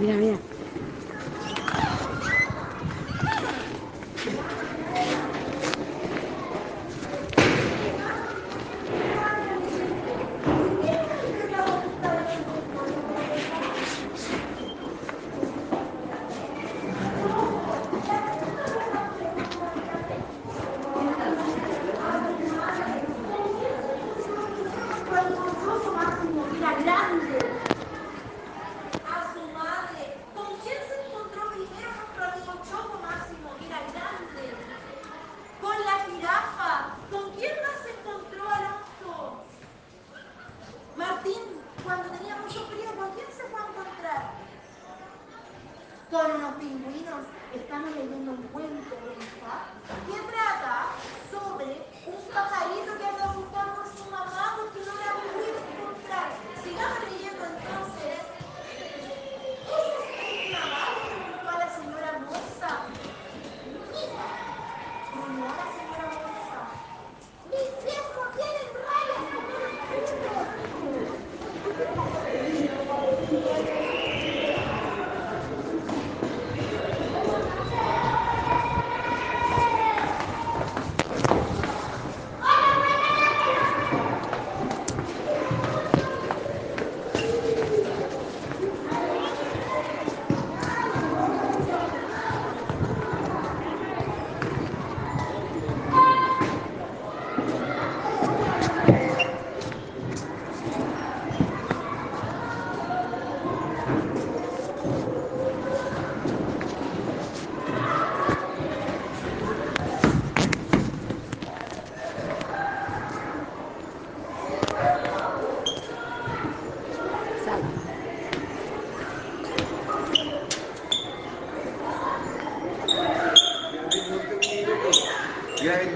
Mira, mira. con unos pingüinos. Estamos leyendo un cuento de que trata sobre un pajarito que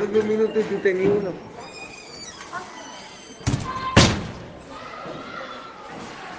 hace 10 minutos y tú tenías uno.